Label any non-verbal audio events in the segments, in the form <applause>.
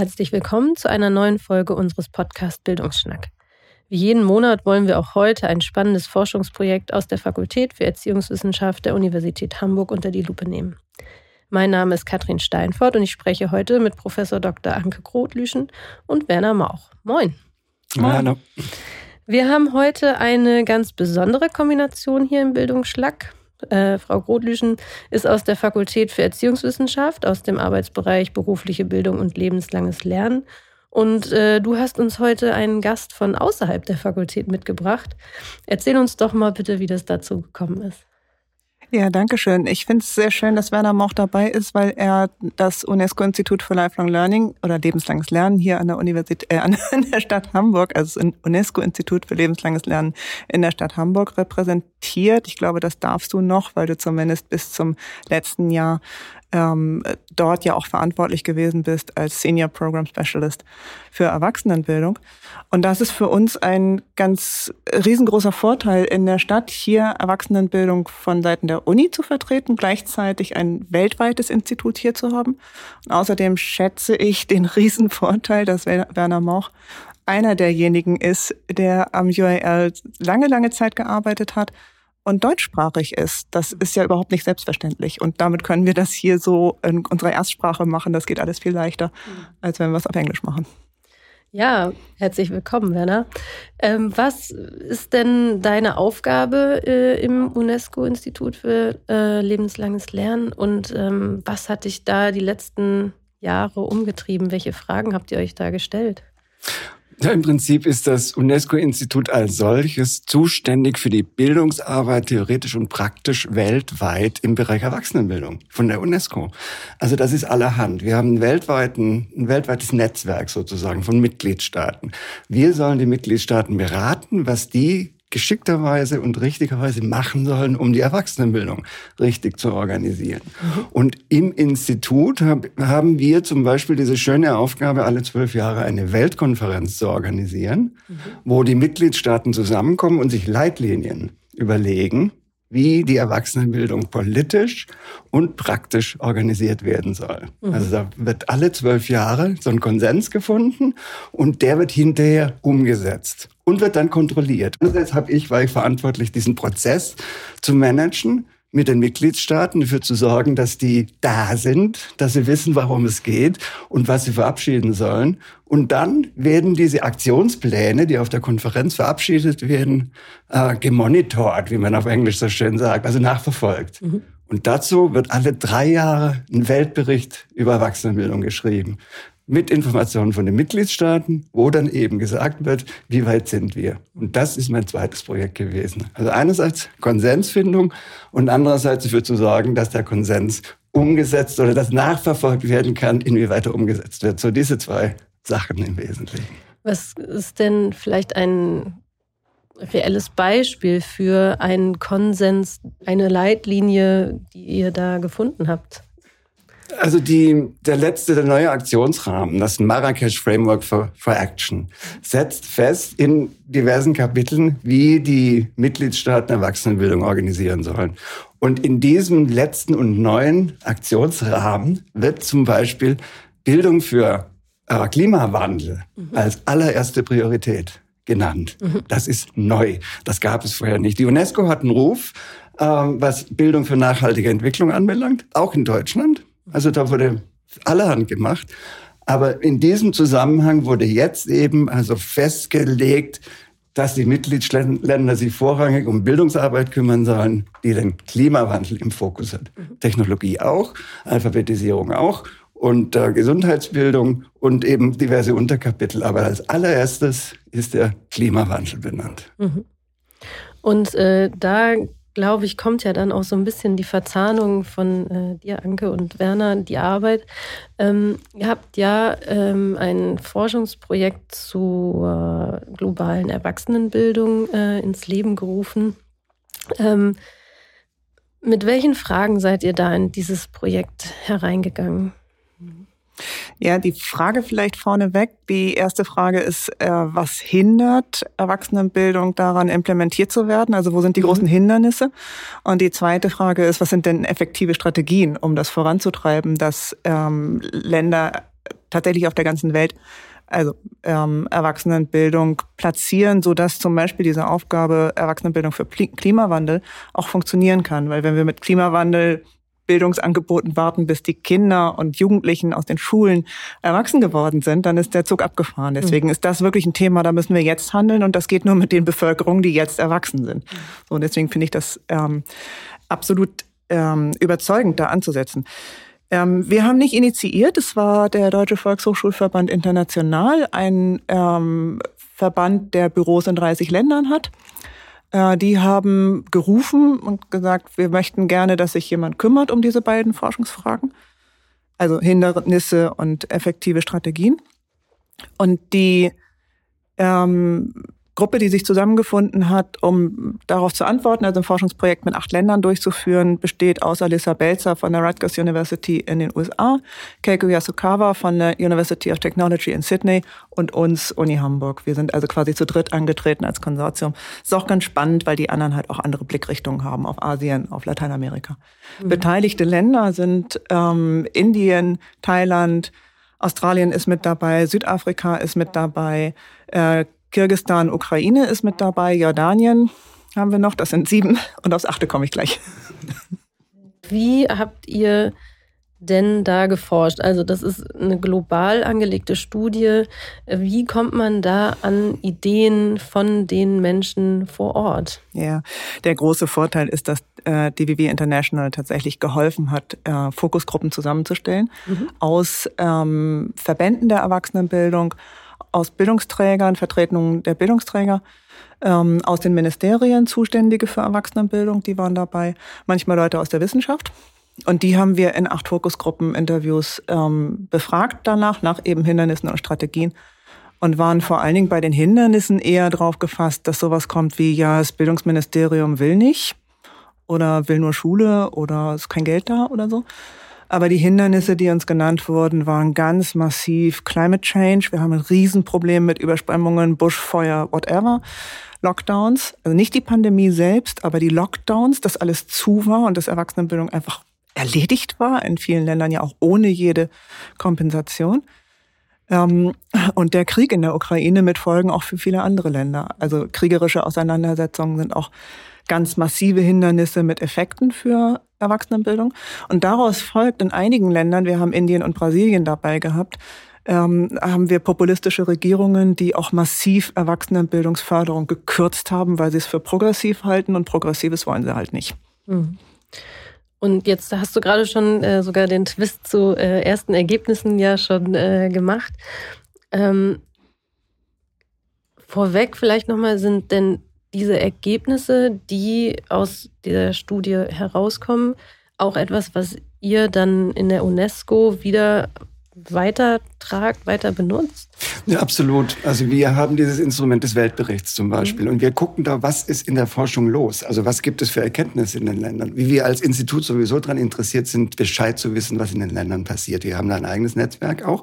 Herzlich willkommen zu einer neuen Folge unseres Podcast Bildungsschnack. Wie jeden Monat wollen wir auch heute ein spannendes Forschungsprojekt aus der Fakultät für Erziehungswissenschaft der Universität Hamburg unter die Lupe nehmen. Mein Name ist Katrin Steinfort und ich spreche heute mit Professor Dr. Anke Grotlüschen und Werner Mauch. Moin. Moin. Hallo. Wir haben heute eine ganz besondere Kombination hier im Bildungsschlack. Äh, Frau Grotlüschen ist aus der Fakultät für Erziehungswissenschaft, aus dem Arbeitsbereich berufliche Bildung und lebenslanges Lernen. Und äh, du hast uns heute einen Gast von außerhalb der Fakultät mitgebracht. Erzähl uns doch mal bitte, wie das dazu gekommen ist. Ja, danke schön. Ich finde es sehr schön, dass Werner Moch dabei ist, weil er das UNESCO-Institut für Lifelong Learning oder lebenslanges Lernen hier an der Universität, äh, an <laughs> der Stadt Hamburg, also das UNESCO-Institut für lebenslanges Lernen in der Stadt Hamburg repräsentiert. Ich glaube, das darfst du noch, weil du zumindest bis zum letzten Jahr ähm, dort ja auch verantwortlich gewesen bist als Senior Program Specialist für Erwachsenenbildung. Und das ist für uns ein ganz riesengroßer Vorteil in der Stadt, hier Erwachsenenbildung von Seiten der Uni zu vertreten, gleichzeitig ein weltweites Institut hier zu haben. Und außerdem schätze ich den Riesenvorteil, dass Werner Mauch einer derjenigen ist, der am UAL lange, lange Zeit gearbeitet hat und deutschsprachig ist. Das ist ja überhaupt nicht selbstverständlich. Und damit können wir das hier so in unserer Erstsprache machen. Das geht alles viel leichter, mhm. als wenn wir es auf Englisch machen. Ja, herzlich willkommen, Werner. Ähm, was ist denn deine Aufgabe äh, im UNESCO-Institut für äh, lebenslanges Lernen und ähm, was hat dich da die letzten Jahre umgetrieben? Welche Fragen habt ihr euch da gestellt? Ja, Im Prinzip ist das UNESCO-Institut als solches zuständig für die Bildungsarbeit theoretisch und praktisch weltweit im Bereich Erwachsenenbildung von der UNESCO. Also das ist allerhand. Wir haben ein, weltweiten, ein weltweites Netzwerk sozusagen von Mitgliedstaaten. Wir sollen die Mitgliedstaaten beraten, was die geschickterweise und richtigerweise machen sollen, um die Erwachsenenbildung richtig zu organisieren. Mhm. Und im Institut hab, haben wir zum Beispiel diese schöne Aufgabe, alle zwölf Jahre eine Weltkonferenz zu organisieren, mhm. wo die Mitgliedstaaten zusammenkommen und sich Leitlinien überlegen, wie die Erwachsenenbildung politisch und praktisch organisiert werden soll. Mhm. Also da wird alle zwölf Jahre so ein Konsens gefunden und der wird hinterher umgesetzt und wird dann kontrolliert. Und jetzt habe ich, war ich verantwortlich, diesen Prozess zu managen mit den Mitgliedstaaten dafür zu sorgen, dass die da sind, dass sie wissen, warum es geht und was sie verabschieden sollen. Und dann werden diese Aktionspläne, die auf der Konferenz verabschiedet werden, äh, gemonitort, wie man auf Englisch so schön sagt, also nachverfolgt. Mhm. Und dazu wird alle drei Jahre ein Weltbericht über Erwachsenenbildung geschrieben mit Informationen von den Mitgliedstaaten, wo dann eben gesagt wird, wie weit sind wir. Und das ist mein zweites Projekt gewesen. Also einerseits Konsensfindung und andererseits dafür zu sorgen, dass der Konsens umgesetzt oder das nachverfolgt werden kann, inwieweit er umgesetzt wird. So diese zwei Sachen im Wesentlichen. Was ist denn vielleicht ein reelles Beispiel für einen Konsens, eine Leitlinie, die ihr da gefunden habt? Also die, der letzte, der neue Aktionsrahmen, das Marrakesch Framework for, for Action, setzt fest in diversen Kapiteln, wie die Mitgliedstaaten Erwachsenenbildung organisieren sollen. Und in diesem letzten und neuen Aktionsrahmen wird zum Beispiel Bildung für äh, Klimawandel mhm. als allererste Priorität genannt. Mhm. Das ist neu. Das gab es vorher nicht. Die UNESCO hat einen Ruf, äh, was Bildung für nachhaltige Entwicklung anbelangt, auch in Deutschland. Also da wurde allerhand gemacht. Aber in diesem Zusammenhang wurde jetzt eben also festgelegt, dass die Mitgliedsländer sich vorrangig um Bildungsarbeit kümmern sollen, die den Klimawandel im Fokus hat. Mhm. Technologie auch, Alphabetisierung auch und äh, Gesundheitsbildung und eben diverse Unterkapitel. Aber als allererstes ist der Klimawandel benannt. Mhm. Und äh, da glaube ich, kommt ja dann auch so ein bisschen die Verzahnung von äh, dir, Anke und Werner, die Arbeit. Ähm, ihr habt ja ähm, ein Forschungsprojekt zur globalen Erwachsenenbildung äh, ins Leben gerufen. Ähm, mit welchen Fragen seid ihr da in dieses Projekt hereingegangen? Ja, die Frage vielleicht vorneweg. Die erste Frage ist, äh, was hindert Erwachsenenbildung daran, implementiert zu werden? Also wo sind die mhm. großen Hindernisse? Und die zweite Frage ist, was sind denn effektive Strategien, um das voranzutreiben, dass ähm, Länder tatsächlich auf der ganzen Welt also ähm, Erwachsenenbildung platzieren, so dass zum Beispiel diese Aufgabe Erwachsenenbildung für Klimawandel auch funktionieren kann. Weil wenn wir mit Klimawandel Bildungsangeboten warten, bis die Kinder und Jugendlichen aus den Schulen erwachsen geworden sind, dann ist der Zug abgefahren. Deswegen mhm. ist das wirklich ein Thema, da müssen wir jetzt handeln und das geht nur mit den Bevölkerungen, die jetzt erwachsen sind. Mhm. So, und deswegen finde ich das ähm, absolut ähm, überzeugend, da anzusetzen. Ähm, wir haben nicht initiiert, es war der Deutsche Volkshochschulverband International, ein ähm, Verband, der Büros in 30 Ländern hat. Äh, die haben gerufen und gesagt, wir möchten gerne, dass sich jemand kümmert um diese beiden Forschungsfragen. Also Hindernisse und effektive Strategien. Und die ähm, Gruppe, die sich zusammengefunden hat, um darauf zu antworten, also ein Forschungsprojekt mit acht Ländern durchzuführen, besteht aus Alyssa Belzer von der Rutgers University in den USA, Keiko Yasukawa von der University of Technology in Sydney und uns Uni Hamburg. Wir sind also quasi zu dritt angetreten als Konsortium. Ist auch ganz spannend, weil die anderen halt auch andere Blickrichtungen haben auf Asien, auf Lateinamerika. Mhm. Beteiligte Länder sind ähm, Indien, Thailand, Australien ist mit dabei, Südafrika ist mit dabei, äh, Kirgistan, Ukraine ist mit dabei, Jordanien haben wir noch, das sind sieben <laughs> und aufs achte komme ich gleich. <laughs> Wie habt ihr denn da geforscht? Also das ist eine global angelegte Studie. Wie kommt man da an Ideen von den Menschen vor Ort? Ja, der große Vorteil ist, dass äh, DWW International tatsächlich geholfen hat, äh, Fokusgruppen zusammenzustellen mhm. aus ähm, Verbänden der Erwachsenenbildung, aus Bildungsträgern, Vertretungen der Bildungsträger, ähm, aus den Ministerien Zuständige für Erwachsenenbildung, die waren dabei, manchmal Leute aus der Wissenschaft. Und die haben wir in acht Fokusgruppen-Interviews ähm, befragt danach, nach eben Hindernissen und Strategien. Und waren vor allen Dingen bei den Hindernissen eher drauf gefasst, dass sowas kommt wie, ja, das Bildungsministerium will nicht oder will nur Schule oder ist kein Geld da oder so. Aber die Hindernisse, die uns genannt wurden, waren ganz massiv Climate Change. Wir haben ein Riesenproblem mit Überschwemmungen, Buschfeuer, whatever. Lockdowns, also nicht die Pandemie selbst, aber die Lockdowns, dass alles zu war und dass Erwachsenenbildung einfach erledigt war, in vielen Ländern ja auch ohne jede Kompensation. Ähm, und der Krieg in der Ukraine mit Folgen auch für viele andere Länder. Also kriegerische Auseinandersetzungen sind auch ganz massive Hindernisse mit Effekten für Erwachsenenbildung. Und daraus folgt in einigen Ländern, wir haben Indien und Brasilien dabei gehabt, ähm, haben wir populistische Regierungen, die auch massiv Erwachsenenbildungsförderung gekürzt haben, weil sie es für progressiv halten und progressives wollen sie halt nicht. Mhm. Und jetzt hast du gerade schon äh, sogar den Twist zu äh, ersten Ergebnissen ja schon äh, gemacht. Ähm, vorweg vielleicht nochmal, sind denn diese Ergebnisse, die aus dieser Studie herauskommen, auch etwas, was ihr dann in der UNESCO wieder weiter tragt, weiter benutzt? Ja, absolut. Also wir haben dieses Instrument des Weltberichts zum Beispiel mhm. und wir gucken da, was ist in der Forschung los? Also was gibt es für Erkenntnisse in den Ländern? Wie wir als Institut sowieso daran interessiert sind, Bescheid zu wissen, was in den Ländern passiert. Wir haben da ein eigenes Netzwerk auch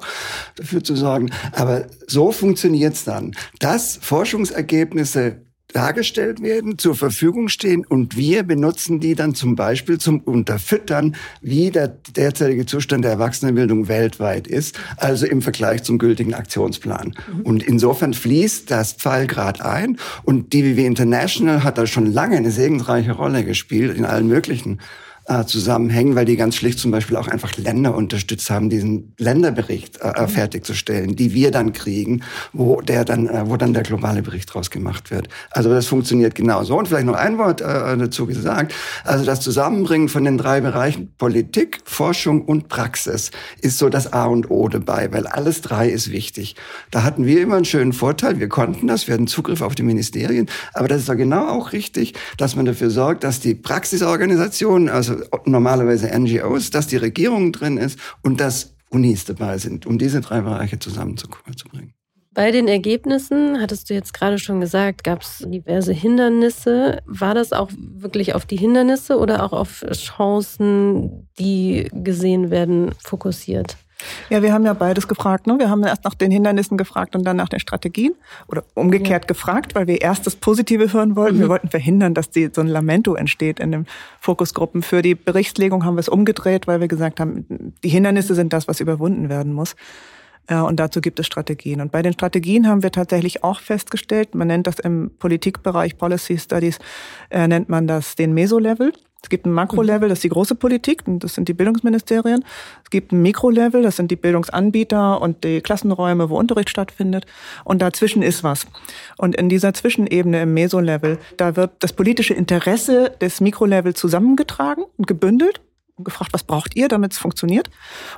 dafür zu sorgen. Aber so funktioniert es dann, dass Forschungsergebnisse dargestellt werden, zur Verfügung stehen und wir benutzen die dann zum Beispiel zum Unterfüttern, wie der derzeitige Zustand der Erwachsenenbildung weltweit ist, also im Vergleich zum gültigen Aktionsplan. Mhm. Und insofern fließt das Pfeilgrad ein und DWW International hat da schon lange eine segensreiche Rolle gespielt in allen möglichen äh, zusammenhängen, weil die ganz schlicht zum Beispiel auch einfach Länder unterstützt haben, diesen Länderbericht äh, mhm. fertigzustellen, die wir dann kriegen, wo der dann, äh, wo dann der globale Bericht draus gemacht wird. Also das funktioniert genauso. Und vielleicht noch ein Wort äh, dazu gesagt. Also das Zusammenbringen von den drei Bereichen Politik, Forschung und Praxis ist so das A und O dabei, weil alles drei ist wichtig. Da hatten wir immer einen schönen Vorteil. Wir konnten das, wir hatten Zugriff auf die Ministerien. Aber das ist ja genau auch richtig, dass man dafür sorgt, dass die Praxisorganisationen, also normalerweise NGOs, dass die Regierung drin ist und dass Unis dabei sind, um diese drei Bereiche zusammenzubringen. Bei den Ergebnissen, hattest du jetzt gerade schon gesagt, gab es diverse Hindernisse. War das auch wirklich auf die Hindernisse oder auch auf Chancen, die gesehen werden, fokussiert? Ja, wir haben ja beides gefragt. Ne? Wir haben erst nach den Hindernissen gefragt und dann nach den Strategien oder umgekehrt ja. gefragt, weil wir erst das Positive hören wollten. Mhm. Wir wollten verhindern, dass die, so ein Lamento entsteht in den Fokusgruppen. Für die Berichtslegung haben wir es umgedreht, weil wir gesagt haben, die Hindernisse sind das, was überwunden werden muss. Und dazu gibt es Strategien. Und bei den Strategien haben wir tatsächlich auch festgestellt, man nennt das im Politikbereich Policy Studies, äh, nennt man das den Meso-Level. Es gibt ein Makrolevel, das ist die große Politik, das sind die Bildungsministerien. Es gibt ein Mikrolevel, das sind die Bildungsanbieter und die Klassenräume, wo Unterricht stattfindet. Und dazwischen ist was. Und in dieser Zwischenebene im Mesolevel, da wird das politische Interesse des Mikrolevels zusammengetragen und gebündelt und gefragt, was braucht ihr, damit es funktioniert?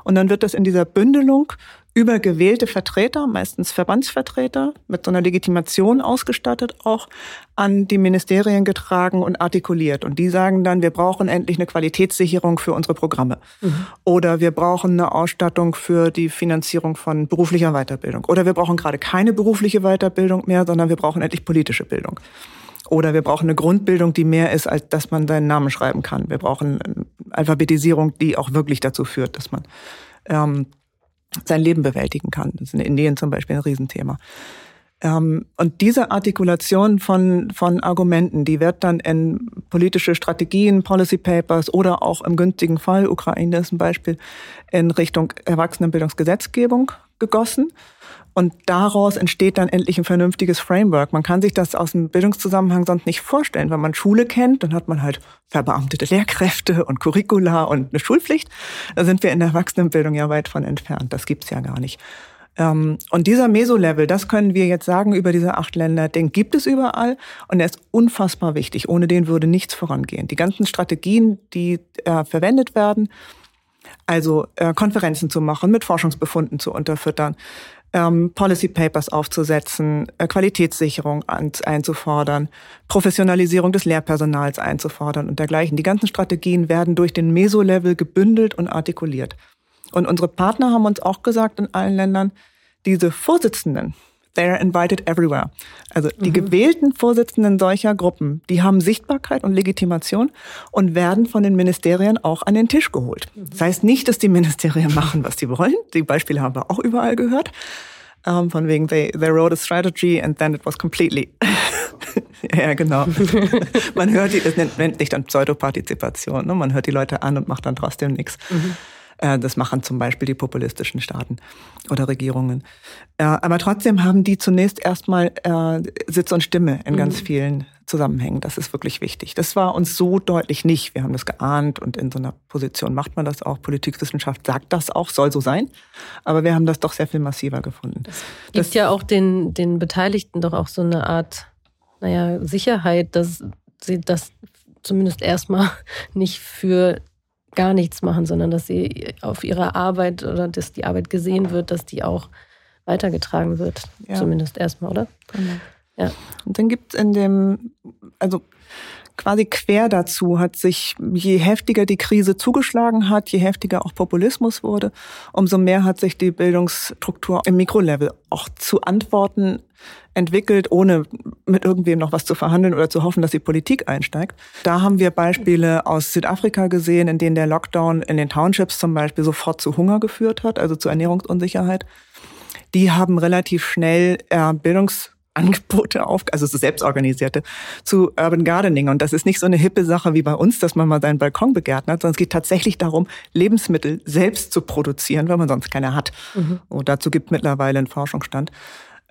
Und dann wird das in dieser Bündelung über gewählte Vertreter, meistens Verbandsvertreter, mit so einer Legitimation ausgestattet, auch an die Ministerien getragen und artikuliert. Und die sagen dann, wir brauchen endlich eine Qualitätssicherung für unsere Programme. Mhm. Oder wir brauchen eine Ausstattung für die Finanzierung von beruflicher Weiterbildung. Oder wir brauchen gerade keine berufliche Weiterbildung mehr, sondern wir brauchen endlich politische Bildung. Oder wir brauchen eine Grundbildung, die mehr ist, als dass man seinen Namen schreiben kann. Wir brauchen Alphabetisierung, die auch wirklich dazu führt, dass man ähm, sein Leben bewältigen kann. Das ist in Indien zum Beispiel ein Riesenthema. Ähm, und diese Artikulation von, von Argumenten, die wird dann in politische Strategien, Policy Papers oder auch im günstigen Fall, Ukraine ist ein Beispiel, in Richtung Erwachsenenbildungsgesetzgebung gegossen. Und daraus entsteht dann endlich ein vernünftiges Framework. Man kann sich das aus dem Bildungszusammenhang sonst nicht vorstellen. Wenn man Schule kennt, dann hat man halt verbeamtete Lehrkräfte und Curricula und eine Schulpflicht. Da sind wir in der Erwachsenenbildung ja weit von entfernt. Das gibt's ja gar nicht. Ähm, und dieser Meso-Level, das können wir jetzt sagen über diese acht Länder, den gibt es überall und er ist unfassbar wichtig. Ohne den würde nichts vorangehen. Die ganzen Strategien, die äh, verwendet werden, also äh, Konferenzen zu machen, mit Forschungsbefunden zu unterfüttern, ähm, Policy Papers aufzusetzen, äh, Qualitätssicherung an, einzufordern, Professionalisierung des Lehrpersonals einzufordern und dergleichen. Die ganzen Strategien werden durch den Meso-Level gebündelt und artikuliert. Und unsere Partner haben uns auch gesagt in allen Ländern, diese Vorsitzenden, they are invited everywhere. Also die mhm. gewählten Vorsitzenden solcher Gruppen, die haben Sichtbarkeit und Legitimation und werden von den Ministerien auch an den Tisch geholt. Mhm. Das heißt nicht, dass die Ministerien <laughs> machen, was sie wollen. Die Beispiele haben wir auch überall gehört. Um, ähm, von wegen, they, they wrote a strategy and then it was completely. <laughs> ja, genau. <laughs> man hört die, das nennt, nennt sich dann Pseudopartizipation. Ne? Man hört die Leute an und macht dann trotzdem nichts. Mhm. Äh, das machen zum Beispiel die populistischen Staaten oder Regierungen. Äh, aber trotzdem haben die zunächst erstmal äh, Sitz und Stimme in ganz mhm. vielen Zusammenhängen. Das ist wirklich wichtig. Das war uns so deutlich nicht. Wir haben das geahnt und in so einer Position macht man das auch. Politikwissenschaft sagt das auch, soll so sein. Aber wir haben das doch sehr viel massiver gefunden. Das gibt das ja auch den, den Beteiligten doch auch so eine Art, naja, Sicherheit, dass sie das zumindest erstmal <laughs> nicht für gar nichts machen, sondern dass sie auf ihre Arbeit oder dass die Arbeit gesehen wird, dass die auch weitergetragen wird. Ja. Zumindest erstmal, oder? Genau. Ja. Und dann gibt es in dem, also quasi quer dazu hat sich, je heftiger die Krise zugeschlagen hat, je heftiger auch Populismus wurde, umso mehr hat sich die Bildungsstruktur im Mikrolevel auch zu Antworten entwickelt, ohne mit irgendwem noch was zu verhandeln oder zu hoffen, dass die Politik einsteigt. Da haben wir Beispiele aus Südafrika gesehen, in denen der Lockdown in den Townships zum Beispiel sofort zu Hunger geführt hat, also zu Ernährungsunsicherheit. Die haben relativ schnell äh, Bildungs Angebote auf, also so selbstorganisierte, zu Urban Gardening. Und das ist nicht so eine hippe Sache wie bei uns, dass man mal seinen Balkon begärtnert, sondern es geht tatsächlich darum, Lebensmittel selbst zu produzieren, weil man sonst keine hat. Mhm. Und dazu gibt mittlerweile einen Forschungsstand.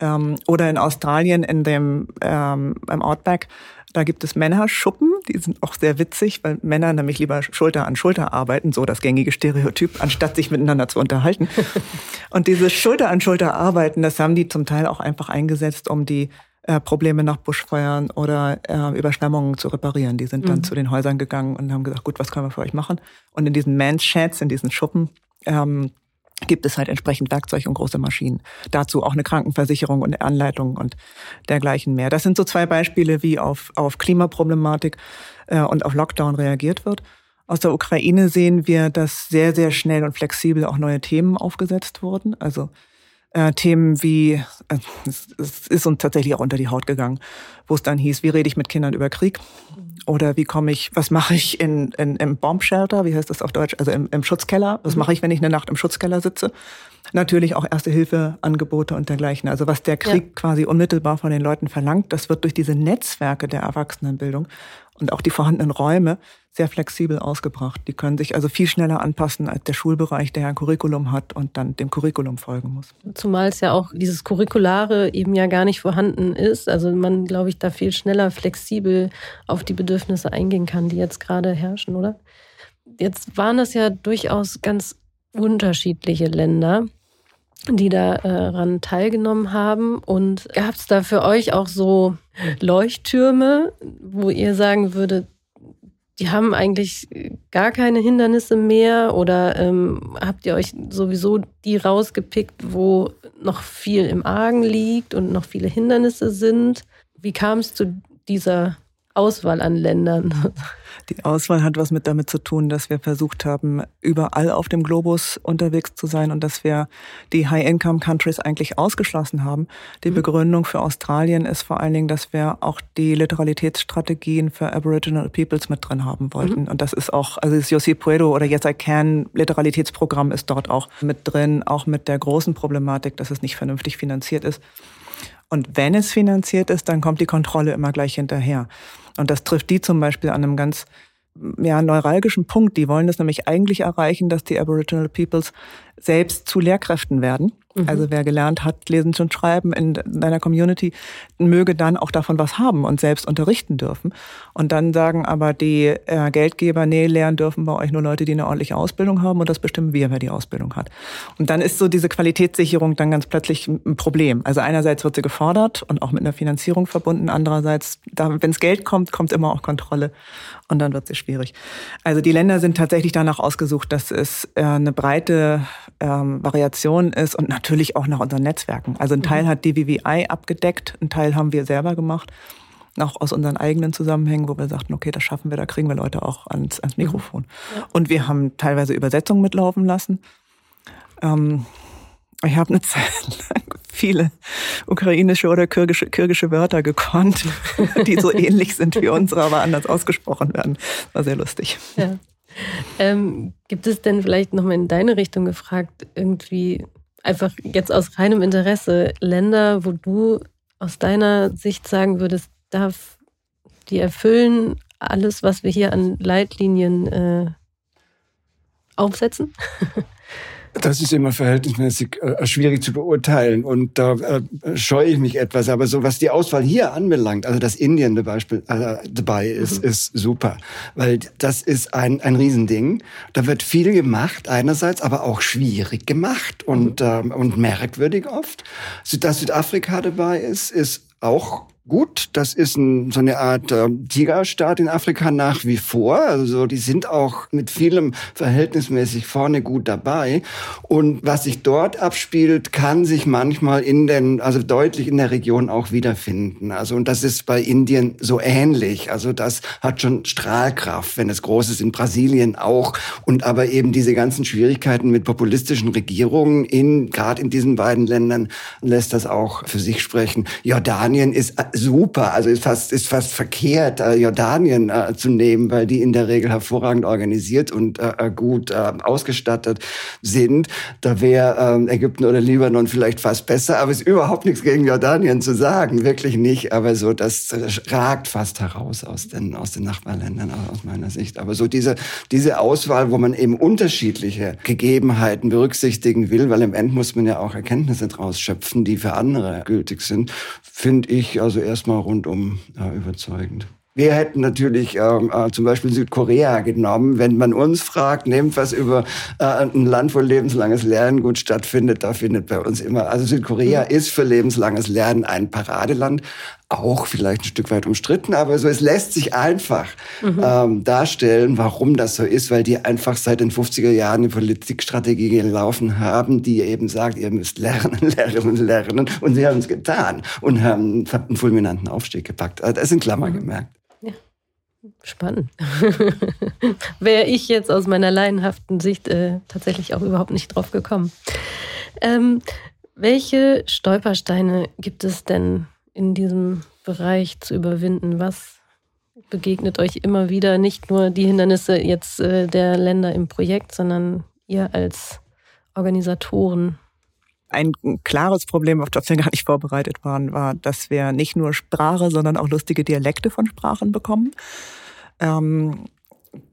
Ähm, oder in Australien in dem ähm, im Outback, da gibt es Männerschuppen, die sind auch sehr witzig, weil Männer nämlich lieber Schulter an Schulter arbeiten, so das gängige Stereotyp, anstatt sich miteinander zu unterhalten. <laughs> Und dieses Schulter an Schulter arbeiten, das haben die zum Teil auch einfach eingesetzt, um die äh, Probleme nach Buschfeuern oder äh, Überschwemmungen zu reparieren. Die sind dann mhm. zu den Häusern gegangen und haben gesagt, gut, was können wir für euch machen? Und in diesen Man's Sheds, in diesen Schuppen, ähm, gibt es halt entsprechend Werkzeug und große Maschinen. Dazu auch eine Krankenversicherung und Anleitung und dergleichen mehr. Das sind so zwei Beispiele, wie auf, auf Klimaproblematik äh, und auf Lockdown reagiert wird. Aus der Ukraine sehen wir, dass sehr, sehr schnell und flexibel auch neue Themen aufgesetzt wurden. Also äh, Themen wie, äh, es, es ist uns tatsächlich auch unter die Haut gegangen, wo es dann hieß, wie rede ich mit Kindern über Krieg? Oder wie komme ich, was mache ich in, in, im Bombshelter, wie heißt das auf Deutsch, also im, im Schutzkeller? Was mhm. mache ich, wenn ich eine Nacht im Schutzkeller sitze? Natürlich auch Erste-Hilfe-Angebote und dergleichen. Also was der Krieg ja. quasi unmittelbar von den Leuten verlangt, das wird durch diese Netzwerke der Erwachsenenbildung und auch die vorhandenen Räume sehr flexibel ausgebracht. Die können sich also viel schneller anpassen als der Schulbereich, der ein Curriculum hat und dann dem Curriculum folgen muss. Zumal es ja auch dieses Curriculare eben ja gar nicht vorhanden ist. Also man, glaube ich, da viel schneller flexibel auf die Bedürfnisse eingehen kann, die jetzt gerade herrschen, oder? Jetzt waren das ja durchaus ganz unterschiedliche Länder die daran äh, teilgenommen haben. Und gab es da für euch auch so Leuchttürme, wo ihr sagen würdet, die haben eigentlich gar keine Hindernisse mehr oder ähm, habt ihr euch sowieso die rausgepickt, wo noch viel im Argen liegt und noch viele Hindernisse sind? Wie kam es zu dieser Auswahl an Ländern? <laughs> Die Auswahl hat was mit damit zu tun, dass wir versucht haben, überall auf dem Globus unterwegs zu sein und dass wir die High-Income-Countries eigentlich ausgeschlossen haben. Die mhm. Begründung für Australien ist vor allen Dingen, dass wir auch die Literalitätsstrategien für Aboriginal Peoples mit drin haben wollten. Mhm. Und das ist auch, also das Yossi Puedo oder Yes I Can Literalitätsprogramm ist dort auch mit drin, auch mit der großen Problematik, dass es nicht vernünftig finanziert ist. Und wenn es finanziert ist, dann kommt die Kontrolle immer gleich hinterher. Und das trifft die zum Beispiel an einem ganz ja, neuralgischen Punkt. Die wollen das nämlich eigentlich erreichen, dass die Aboriginal Peoples selbst zu Lehrkräften werden. Mhm. Also wer gelernt hat, lesen und schreiben in deiner Community, möge dann auch davon was haben und selbst unterrichten dürfen. Und dann sagen aber die äh, Geldgeber, nee, lernen dürfen bei euch nur Leute, die eine ordentliche Ausbildung haben und das bestimmen wir, wer die Ausbildung hat. Und dann ist so diese Qualitätssicherung dann ganz plötzlich ein Problem. Also einerseits wird sie gefordert und auch mit einer Finanzierung verbunden, andererseits, wenn es Geld kommt, kommt immer auch Kontrolle und dann wird sie schwierig. Also die Länder sind tatsächlich danach ausgesucht, dass es äh, eine breite ähm, Variation ist und natürlich auch nach unseren Netzwerken. Also ein Teil mhm. hat DVVI abgedeckt, ein Teil haben wir selber gemacht. Auch aus unseren eigenen Zusammenhängen, wo wir sagten, okay, das schaffen wir, da kriegen wir Leute auch ans, ans mhm. Mikrofon. Ja. Und wir haben teilweise Übersetzungen mitlaufen lassen. Ähm, ich habe eine <laughs> Zeit lang viele ukrainische oder kirgische, kirgische Wörter gekonnt, <laughs> die so ähnlich sind wie unsere, aber anders ausgesprochen werden. War sehr lustig. Ja. Ähm, gibt es denn vielleicht nochmal in deine Richtung gefragt, irgendwie einfach jetzt aus reinem Interesse Länder, wo du aus deiner Sicht sagen würdest, darf die erfüllen alles, was wir hier an Leitlinien äh, aufsetzen? <laughs> Das ist immer verhältnismäßig äh, schwierig zu beurteilen und da äh, scheue ich mich etwas. Aber so was die Auswahl hier anbelangt, also dass Indien zum Beispiel äh, dabei ist, mhm. ist super, weil das ist ein ein Riesending. Da wird viel gemacht einerseits, aber auch schwierig gemacht und mhm. ähm, und merkwürdig oft. Dass Südafrika dabei ist, ist auch gut. Das ist ein, so eine Art äh, Tigerstaat in Afrika nach wie vor. Also die sind auch mit vielem verhältnismäßig vorne gut dabei. Und was sich dort abspielt, kann sich manchmal in den, also deutlich in der Region auch wiederfinden. Also und das ist bei Indien so ähnlich. Also das hat schon Strahlkraft, wenn es groß ist in Brasilien auch. Und aber eben diese ganzen Schwierigkeiten mit populistischen Regierungen in, gerade in diesen beiden Ländern lässt das auch für sich sprechen. Jordanien ist super. Also ist fast, ist fast verkehrt, äh, Jordanien äh, zu nehmen, weil die in der Regel hervorragend organisiert und äh, äh gut äh, ausgestattet sind. Da wäre ähm, Ägypten oder Libanon vielleicht fast besser, aber es ist überhaupt nichts gegen Jordanien zu sagen, wirklich nicht. Aber so, das, ragt fast heraus aus den, aus den Nachbarländern aus meiner Sicht. Aber so diese, diese Auswahl, wo man eben unterschiedliche Gegebenheiten berücksichtigen will, weil im End muss man ja auch Erkenntnisse draus schöpfen, die für andere gültig sind, finde ich also erstmal rundum äh, überzeugend. Wir hätten natürlich ähm, äh, zum Beispiel Südkorea genommen. Wenn man uns fragt, nehmt was über äh, ein Land, wo lebenslanges Lernen gut stattfindet, da findet bei uns immer, also Südkorea mhm. ist für lebenslanges Lernen ein Paradeland, auch vielleicht ein Stück weit umstritten, aber so es lässt sich einfach mhm. ähm, darstellen, warum das so ist, weil die einfach seit den 50er Jahren eine Politikstrategie gelaufen haben, die eben sagt, ihr müsst lernen, <laughs> lernen, lernen und sie haben es getan und haben einen fulminanten Aufstieg gepackt. Also das ist in Klammer mhm. gemerkt. Spannend. <laughs> Wäre ich jetzt aus meiner laienhaften Sicht äh, tatsächlich auch überhaupt nicht drauf gekommen. Ähm, welche Stolpersteine gibt es denn in diesem Bereich zu überwinden? Was begegnet euch immer wieder? Nicht nur die Hindernisse jetzt äh, der Länder im Projekt, sondern ihr als Organisatoren. ein klares Problem, auf das wir gar nicht vorbereitet waren, war, dass wir nicht nur Sprache, sondern auch lustige Dialekte von Sprachen bekommen. Ähm,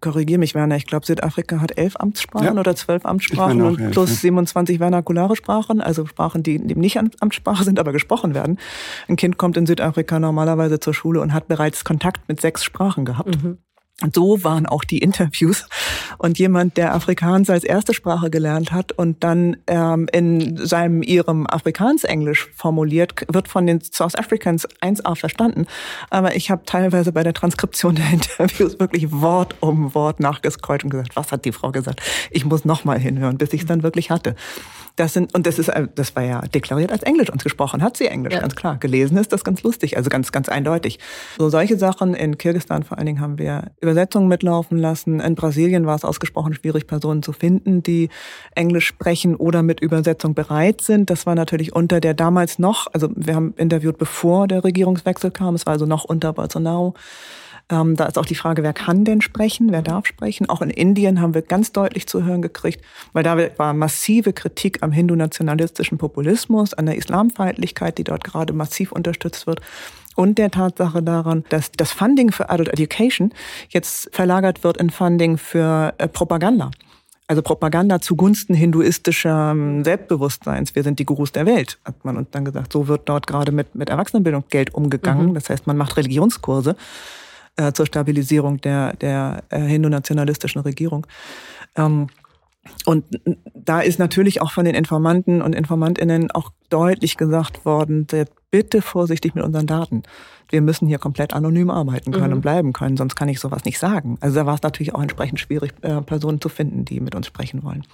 korrigiere mich, Werner, ich glaube, Südafrika hat elf Amtssprachen ja. oder zwölf Amtssprachen und elf, plus ja. 27 vernakulare Sprachen, also Sprachen, die eben nicht Amtssprache sind, aber gesprochen werden. Ein Kind kommt in Südafrika normalerweise zur Schule und hat bereits Kontakt mit sechs Sprachen gehabt. Mhm. So waren auch die Interviews. Und jemand, der Afrikaans als erste Sprache gelernt hat und dann ähm, in seinem ihrem Afrikaans-Englisch formuliert, wird von den South Africans 1a verstanden. Aber ich habe teilweise bei der Transkription der Interviews wirklich Wort um Wort nachgescrollt und gesagt, was hat die Frau gesagt? Ich muss nochmal hinhören, bis ich es dann wirklich hatte. Das sind, und das ist, äh, das war ja deklariert als Englisch uns gesprochen, hat sie Englisch, ja. ganz klar. Gelesen ist das ganz lustig, also ganz, ganz eindeutig. So solche Sachen in Kirgistan vor allen Dingen haben wir Übersetzungen mitlaufen lassen. In Brasilien war es ausgesprochen schwierig, Personen zu finden, die Englisch sprechen oder mit Übersetzung bereit sind. Das war natürlich unter der damals noch, also wir haben interviewt, bevor der Regierungswechsel kam, es war also noch unter Bolsonaro. Ähm, da ist auch die Frage, wer kann denn sprechen, wer darf sprechen. Auch in Indien haben wir ganz deutlich zu hören gekriegt, weil da war massive Kritik am hindu-nationalistischen Populismus, an der Islamfeindlichkeit, die dort gerade massiv unterstützt wird und der Tatsache daran, dass das Funding für Adult Education jetzt verlagert wird in Funding für äh, Propaganda. Also Propaganda zugunsten hinduistischer ähm, Selbstbewusstseins. Wir sind die Gurus der Welt, hat man uns dann gesagt. So wird dort gerade mit, mit Erwachsenenbildung Geld umgegangen. Mhm. Das heißt, man macht Religionskurse äh, zur Stabilisierung der, der äh, hindu-nationalistischen Regierung. Ähm, und da ist natürlich auch von den Informanten und Informantinnen auch deutlich gesagt worden, bitte vorsichtig mit unseren Daten. Wir müssen hier komplett anonym arbeiten können mhm. und bleiben können, sonst kann ich sowas nicht sagen. Also da war es natürlich auch entsprechend schwierig, äh, Personen zu finden, die mit uns sprechen wollen.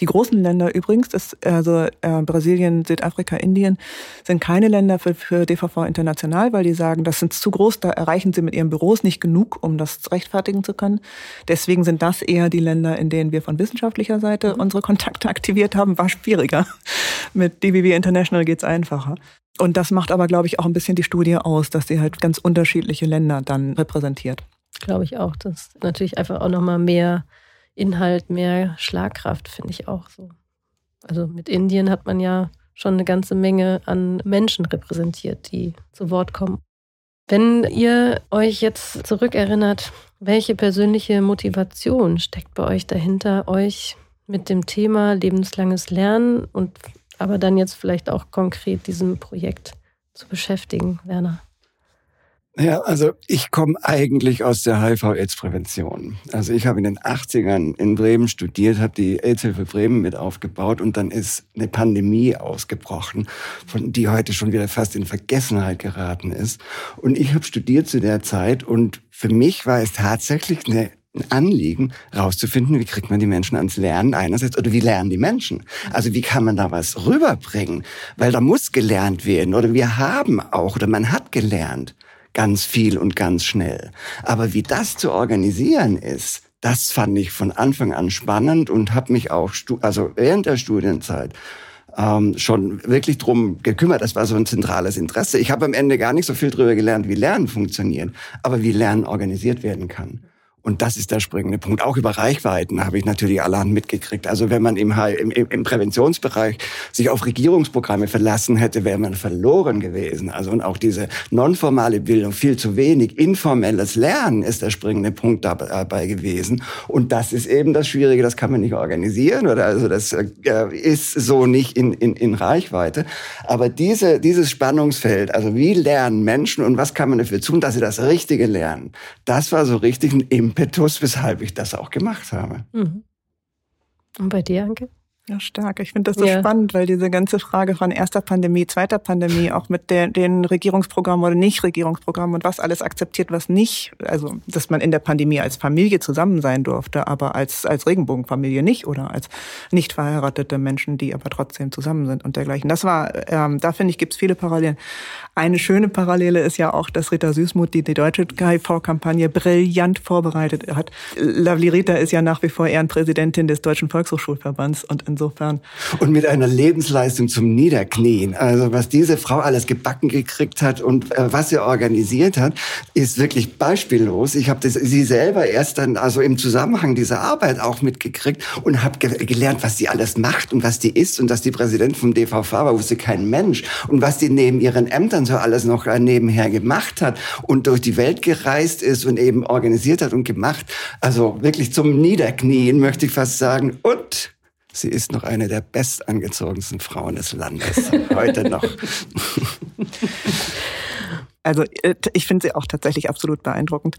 Die großen Länder übrigens, das, also äh, Brasilien, Südafrika, Indien, sind keine Länder für, für DVV international, weil die sagen, das sind zu groß, da erreichen sie mit ihren Büros nicht genug, um das rechtfertigen zu können. Deswegen sind das eher die Länder, in denen wir von wissenschaftlicher Seite mhm. unsere Kontakte aktiviert haben. War schwieriger. Mit DVV International geht's einfacher. Und das macht aber, glaube ich, auch ein bisschen die Studie aus, dass sie halt ganz unterschiedliche Länder dann repräsentiert. Glaube ich auch. Das ist natürlich einfach auch nochmal mehr Inhalt, mehr Schlagkraft, finde ich auch so. Also mit Indien hat man ja schon eine ganze Menge an Menschen repräsentiert, die zu Wort kommen. Wenn ihr euch jetzt zurückerinnert, welche persönliche Motivation steckt bei euch dahinter, euch mit dem Thema lebenslanges Lernen und aber dann jetzt vielleicht auch konkret diesem Projekt zu beschäftigen, Werner? Ja, also ich komme eigentlich aus der HIV-Aids-Prävention. Also ich habe in den 80ern in Bremen studiert, habe die AIDS-Hilfe Bremen mit aufgebaut und dann ist eine Pandemie ausgebrochen, von die heute schon wieder fast in Vergessenheit geraten ist. Und ich habe studiert zu der Zeit und für mich war es tatsächlich eine ein Anliegen, rauszufinden, wie kriegt man die Menschen ans Lernen einerseits oder wie lernen die Menschen? Also wie kann man da was rüberbringen? Weil da muss gelernt werden oder wir haben auch oder man hat gelernt ganz viel und ganz schnell. Aber wie das zu organisieren ist, das fand ich von Anfang an spannend und habe mich auch, also während der Studienzeit, ähm, schon wirklich drum gekümmert. Das war so ein zentrales Interesse. Ich habe am Ende gar nicht so viel drüber gelernt, wie Lernen funktioniert, aber wie Lernen organisiert werden kann. Und das ist der springende Punkt. Auch über Reichweiten habe ich natürlich allerhand mitgekriegt. Also wenn man im, im, im Präventionsbereich sich auf Regierungsprogramme verlassen hätte, wäre man verloren gewesen. Also und auch diese nonformale Bildung, viel zu wenig. Informelles Lernen ist der springende Punkt dabei gewesen. Und das ist eben das Schwierige, das kann man nicht organisieren oder also das äh, ist so nicht in, in, in Reichweite. Aber diese, dieses Spannungsfeld, also wie lernen Menschen und was kann man dafür tun, dass sie das Richtige lernen, das war so richtig ein Impetus, weshalb ich das auch gemacht habe. Mhm. Und bei dir, Anke? Ja, stark. Ich finde das so ja. spannend, weil diese ganze Frage von erster Pandemie, zweiter Pandemie, auch mit der, den Regierungsprogrammen oder Nicht-Regierungsprogrammen und was alles akzeptiert, was nicht, also dass man in der Pandemie als Familie zusammen sein durfte, aber als, als Regenbogenfamilie nicht oder als nicht verheiratete Menschen, die aber trotzdem zusammen sind und dergleichen. Das war, ähm, da finde ich, gibt es viele Parallelen. Eine schöne Parallele ist ja auch, dass Rita Süßmuth die, die deutsche HIV-Kampagne brillant vorbereitet hat. Lovely Rita ist ja nach wie vor Ehrenpräsidentin des Deutschen Volkshochschulverbands und insofern. Und mit einer Lebensleistung zum Niederknien. Also was diese Frau alles gebacken gekriegt hat und äh, was sie organisiert hat, ist wirklich beispiellos. Ich habe sie selber erst dann also im Zusammenhang dieser Arbeit auch mitgekriegt und habe ge gelernt, was die alles macht und was die ist und dass die Präsident vom DVV war, wusste kein Mensch und was die neben ihren Ämtern so alles noch äh, nebenher gemacht hat und durch die Welt gereist ist und eben organisiert hat und gemacht. Also wirklich zum Niederknien möchte ich fast sagen. Und sie ist noch eine der bestangezogensten Frauen des Landes. Heute noch. <laughs> Also äh, ich finde sie auch tatsächlich absolut beeindruckend,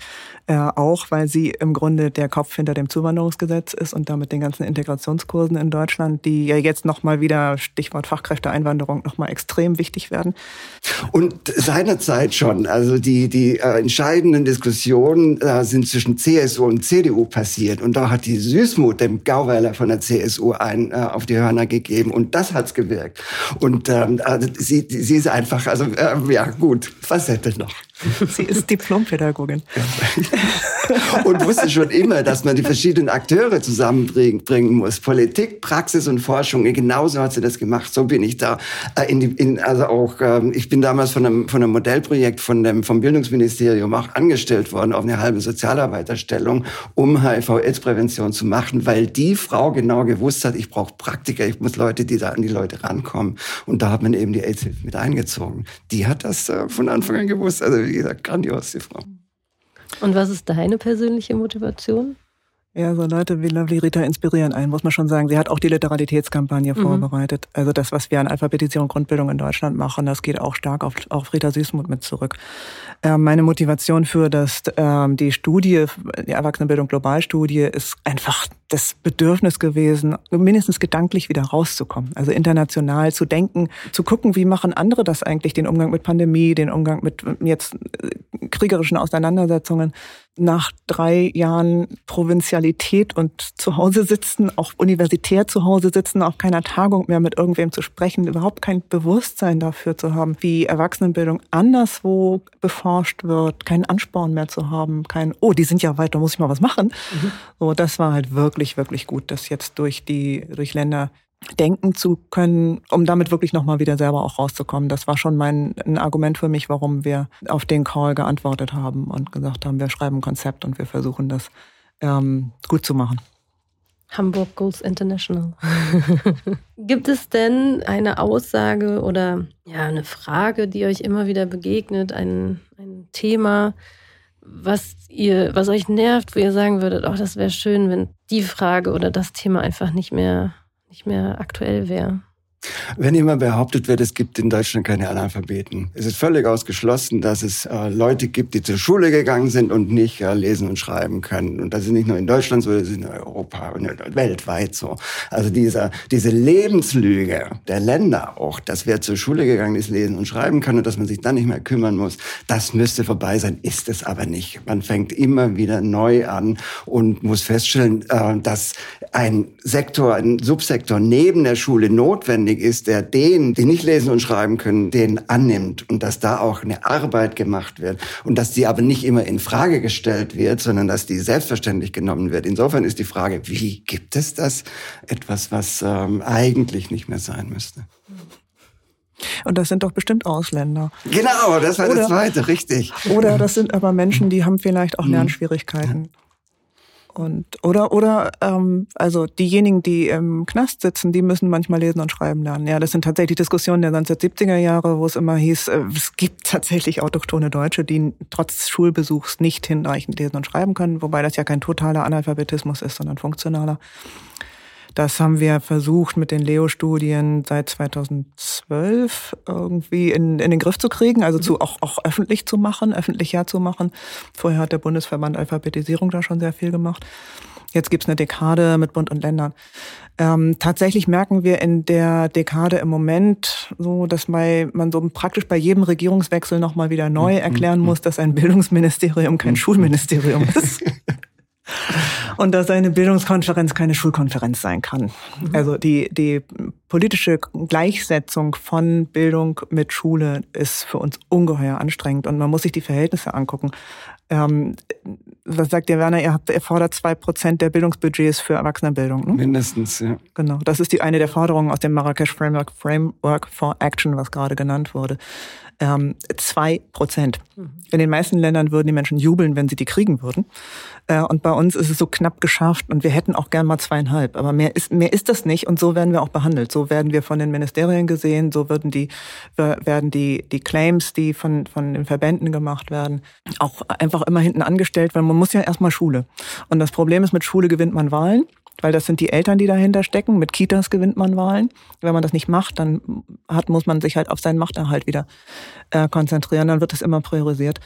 äh, auch weil sie im Grunde der Kopf hinter dem Zuwanderungsgesetz ist und damit den ganzen Integrationskursen in Deutschland, die ja jetzt nochmal wieder, Stichwort Fachkräfteeinwanderung, nochmal extrem wichtig werden. Und seinerzeit schon, also die, die äh, entscheidenden Diskussionen äh, sind zwischen CSU und CDU passiert und da hat die Süßmut dem Gauweiler von der CSU ein äh, auf die Hörner gegeben und das hat's gewirkt. Und ähm, also sie, sie ist einfach, also äh, ja gut, was hätte noch. Sie ist Diplompädagogin. <laughs> und wusste schon immer, dass man die verschiedenen Akteure zusammenbringen muss. Politik, Praxis und Forschung. Genauso hat sie das gemacht. So bin ich da. Äh, in die, in, also auch, ähm, ich bin damals von einem, von einem Modellprojekt von dem, vom Bildungsministerium auch angestellt worden auf eine halbe Sozialarbeiterstellung, um HIV-Aids-Prävention zu machen, weil die Frau genau gewusst hat, ich brauche Praktiker, ich muss Leute, die da an die Leute rankommen. Und da hat man eben die AIDS-Hilfe mit eingezogen. Die hat das äh, von Anfang an gewusst. Also wie gesagt, grandios, die Frau. Und was ist deine persönliche Motivation? Ja, so Leute wie Lovely Rita inspirieren einen, muss man schon sagen. Sie hat auch die Literalitätskampagne mhm. vorbereitet. Also das, was wir an Alphabetisierung und Grundbildung in Deutschland machen, das geht auch stark auf, auf Rita Süßmuth mit zurück. Ähm, meine Motivation für das, ähm, die Studie, die Erwachsenenbildung Globalstudie, ist einfach das Bedürfnis gewesen, mindestens gedanklich wieder rauszukommen. Also international zu denken, zu gucken, wie machen andere das eigentlich, den Umgang mit Pandemie, den Umgang mit jetzt äh, kriegerischen Auseinandersetzungen nach drei Jahren Provinzialität und zu Hause sitzen, auch universitär zu Hause sitzen, auch keiner Tagung mehr mit irgendwem zu sprechen, überhaupt kein Bewusstsein dafür zu haben, wie Erwachsenenbildung anderswo beforscht wird, keinen Ansporn mehr zu haben, kein, oh, die sind ja weit, da muss ich mal was machen. Mhm. So, das war halt wirklich, wirklich gut, dass jetzt durch die, durch Länder denken zu können, um damit wirklich nochmal wieder selber auch rauszukommen. Das war schon mein ein Argument für mich, warum wir auf den Call geantwortet haben und gesagt haben, wir schreiben ein Konzept und wir versuchen das ähm, gut zu machen. Hamburg Goals International. <laughs> Gibt es denn eine Aussage oder ja eine Frage, die euch immer wieder begegnet, ein, ein Thema, was ihr, was euch nervt, wo ihr sagen würdet, oh, das wäre schön, wenn die Frage oder das Thema einfach nicht mehr nicht mehr aktuell wäre. Wenn immer behauptet wird, es gibt in Deutschland keine Analphabeten. Es ist völlig ausgeschlossen, dass es äh, Leute gibt, die zur Schule gegangen sind und nicht äh, lesen und schreiben können. Und das ist nicht nur in Deutschland so, das ist in Europa und weltweit so. Also dieser, diese Lebenslüge der Länder auch, dass wer zur Schule gegangen ist, lesen und schreiben kann und dass man sich dann nicht mehr kümmern muss, das müsste vorbei sein, ist es aber nicht. Man fängt immer wieder neu an und muss feststellen, äh, dass ein Sektor, ein Subsektor neben der Schule notwendig derjenige ist, der den, die nicht lesen und schreiben können, den annimmt und dass da auch eine Arbeit gemacht wird und dass die aber nicht immer in Frage gestellt wird, sondern dass die selbstverständlich genommen wird. Insofern ist die Frage, wie gibt es das? Etwas, was ähm, eigentlich nicht mehr sein müsste. Und das sind doch bestimmt Ausländer. Genau, das war oder, das Zweite, richtig. Oder das sind aber Menschen, die haben vielleicht auch mhm. Lernschwierigkeiten. Und oder oder ähm, also diejenigen, die im Knast sitzen, die müssen manchmal lesen und schreiben lernen. Ja, das sind tatsächlich Diskussionen der 1970er Jahre, wo es immer hieß, äh, es gibt tatsächlich autochtone Deutsche, die trotz Schulbesuchs nicht hinreichend lesen und schreiben können, wobei das ja kein totaler Analphabetismus ist, sondern funktionaler. Das haben wir versucht mit den Leo-Studien seit 2012 irgendwie in, in den Griff zu kriegen, also zu, auch, auch öffentlich zu machen, öffentlich ja zu machen. Vorher hat der Bundesverband Alphabetisierung da schon sehr viel gemacht. Jetzt gibt's eine Dekade mit Bund und Ländern. Ähm, tatsächlich merken wir in der Dekade im Moment so, dass man so praktisch bei jedem Regierungswechsel nochmal wieder neu mhm. erklären mhm. muss, dass ein Bildungsministerium kein mhm. Schulministerium <laughs> ist. <laughs> und dass eine Bildungskonferenz keine Schulkonferenz sein kann. Mhm. Also die, die politische Gleichsetzung von Bildung mit Schule ist für uns ungeheuer anstrengend und man muss sich die Verhältnisse angucken. Ähm, was sagt ihr, Werner? Ihr, habt, ihr fordert zwei Prozent der Bildungsbudgets für Erwachsenenbildung. Ne? Mindestens, ja. Genau. Das ist die eine der Forderungen aus dem Marrakesch Framework, Framework for Action, was gerade genannt wurde ähm, zwei Prozent. In den meisten Ländern würden die Menschen jubeln, wenn sie die kriegen würden. Äh, und bei uns ist es so knapp geschafft und wir hätten auch gern mal zweieinhalb. Aber mehr ist, mehr ist das nicht und so werden wir auch behandelt. So werden wir von den Ministerien gesehen, so würden die, werden die, die Claims, die von, von den Verbänden gemacht werden, auch einfach immer hinten angestellt, weil man muss ja erstmal Schule. Und das Problem ist, mit Schule gewinnt man Wahlen weil das sind die Eltern, die dahinter stecken. Mit Kitas gewinnt man Wahlen. Wenn man das nicht macht, dann hat, muss man sich halt auf seinen Machterhalt wieder äh, konzentrieren. Dann wird es immer priorisiert.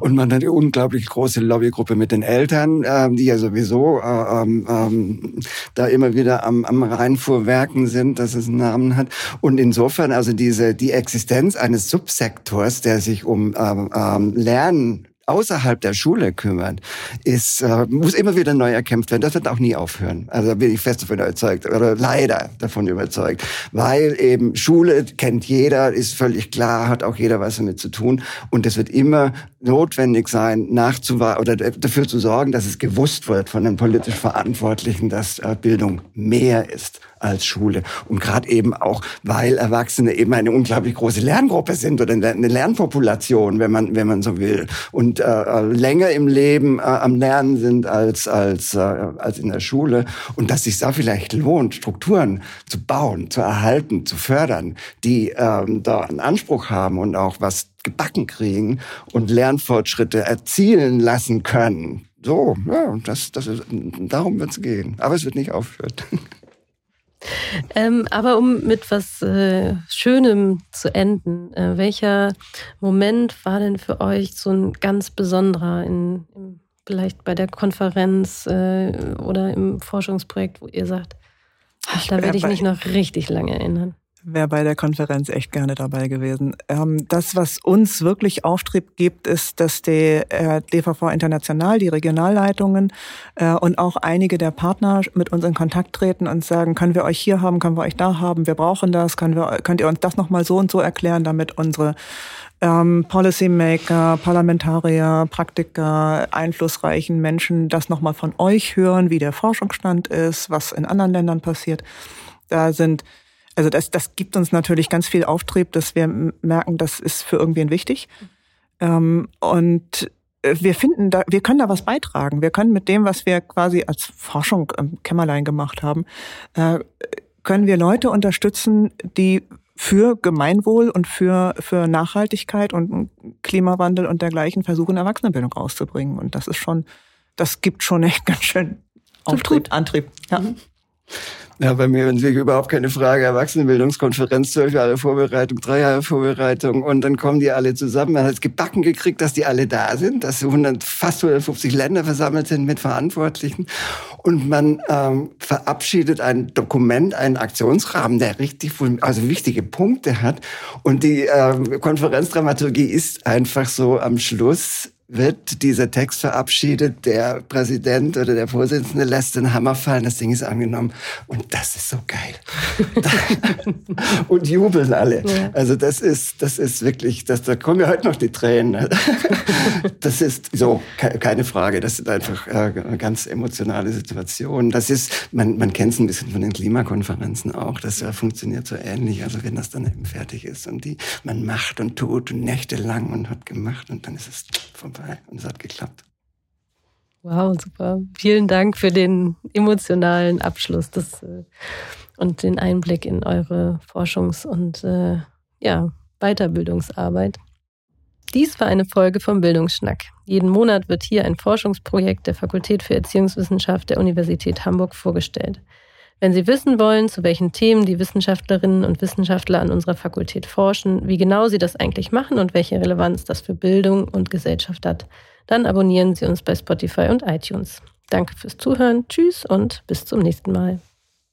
Und man hat eine unglaublich große Lobbygruppe mit den Eltern, ähm, die ja sowieso äh, ähm, ähm, da immer wieder am, am Rheinfuhrwerken sind, dass es einen Namen hat. Und insofern also diese die Existenz eines Subsektors, der sich um ähm, ähm, Lernen außerhalb der Schule kümmert, ist, äh, muss immer wieder neu erkämpft werden. Das wird auch nie aufhören. Also da bin ich fest davon überzeugt oder leider davon überzeugt, weil eben Schule kennt jeder, ist völlig klar, hat auch jeder was damit zu tun und es wird immer notwendig sein, nachzuweisen oder dafür zu sorgen, dass es gewusst wird von den politisch Verantwortlichen, dass äh, Bildung mehr ist als Schule. Und gerade eben auch, weil Erwachsene eben eine unglaublich große Lerngruppe sind oder eine Lernpopulation, wenn man, wenn man so will. Und äh, länger im Leben äh, am Lernen sind als, als, äh, als in der Schule. Und dass sich da vielleicht lohnt, Strukturen zu bauen, zu erhalten, zu fördern, die ähm, da einen Anspruch haben und auch was gebacken kriegen und Lernfortschritte erzielen lassen können. So, ja, das, das ist, darum wird es gehen. Aber es wird nicht aufhören. <laughs> Ähm, aber um mit was äh, Schönem zu enden, äh, welcher Moment war denn für euch so ein ganz besonderer in, in vielleicht bei der Konferenz äh, oder im Forschungsprojekt, wo ihr sagt, ach, da werde ich mich noch richtig lange erinnern? Wäre bei der Konferenz echt gerne dabei gewesen. Ähm, das, was uns wirklich Auftrieb gibt, ist, dass die äh, DVV International, die Regionalleitungen äh, und auch einige der Partner mit uns in Kontakt treten und sagen, können wir euch hier haben, können wir euch da haben, wir brauchen das, können wir, könnt ihr uns das nochmal so und so erklären, damit unsere ähm, Policymaker, Parlamentarier, Praktiker, einflussreichen Menschen das nochmal von euch hören, wie der Forschungsstand ist, was in anderen Ländern passiert. Da sind also das, das gibt uns natürlich ganz viel Auftrieb, dass wir merken, das ist für irgendwen wichtig. Ähm, und äh, wir finden da, wir können da was beitragen. Wir können mit dem, was wir quasi als Forschung im Kämmerlein gemacht haben, äh, können wir Leute unterstützen, die für Gemeinwohl und für, für Nachhaltigkeit und Klimawandel und dergleichen versuchen, Erwachsenenbildung rauszubringen. Und das ist schon, das gibt schon echt ganz schön Auftrieb, Antrieb. Ja. Mhm. Ja, bei mir natürlich überhaupt keine Frage. Erwachsenenbildungskonferenz, zwölf Jahre Vorbereitung, drei Jahre Vorbereitung und dann kommen die alle zusammen. Man hat es gebacken gekriegt, dass die alle da sind, dass 100, fast 150 Länder versammelt sind mit Verantwortlichen und man ähm, verabschiedet ein Dokument, einen Aktionsrahmen, der richtig, also wichtige Punkte hat und die ähm, Konferenzdramaturgie ist einfach so am Schluss wird dieser Text verabschiedet, der Präsident oder der Vorsitzende lässt den Hammer fallen, das Ding ist angenommen und das ist so geil. <laughs> und jubeln alle. Ja. Also das ist, das ist wirklich, das, da kommen ja heute noch die Tränen. <laughs> das ist so, keine Frage, das sind einfach äh, ganz emotionale Situationen. Das ist, man, man kennt es ein bisschen von den Klimakonferenzen auch, das äh, funktioniert so ähnlich, also wenn das dann eben fertig ist und die, man macht und tut und nächtelang und hat gemacht und dann ist es vorbei vorbei und es hat geklappt. Wow, super. Vielen Dank für den emotionalen Abschluss des, äh, und den Einblick in eure Forschungs- und äh, ja, Weiterbildungsarbeit. Dies war eine Folge vom Bildungsschnack. Jeden Monat wird hier ein Forschungsprojekt der Fakultät für Erziehungswissenschaft der Universität Hamburg vorgestellt. Wenn Sie wissen wollen, zu welchen Themen die Wissenschaftlerinnen und Wissenschaftler an unserer Fakultät forschen, wie genau sie das eigentlich machen und welche Relevanz das für Bildung und Gesellschaft hat, dann abonnieren Sie uns bei Spotify und iTunes. Danke fürs Zuhören, tschüss und bis zum nächsten Mal.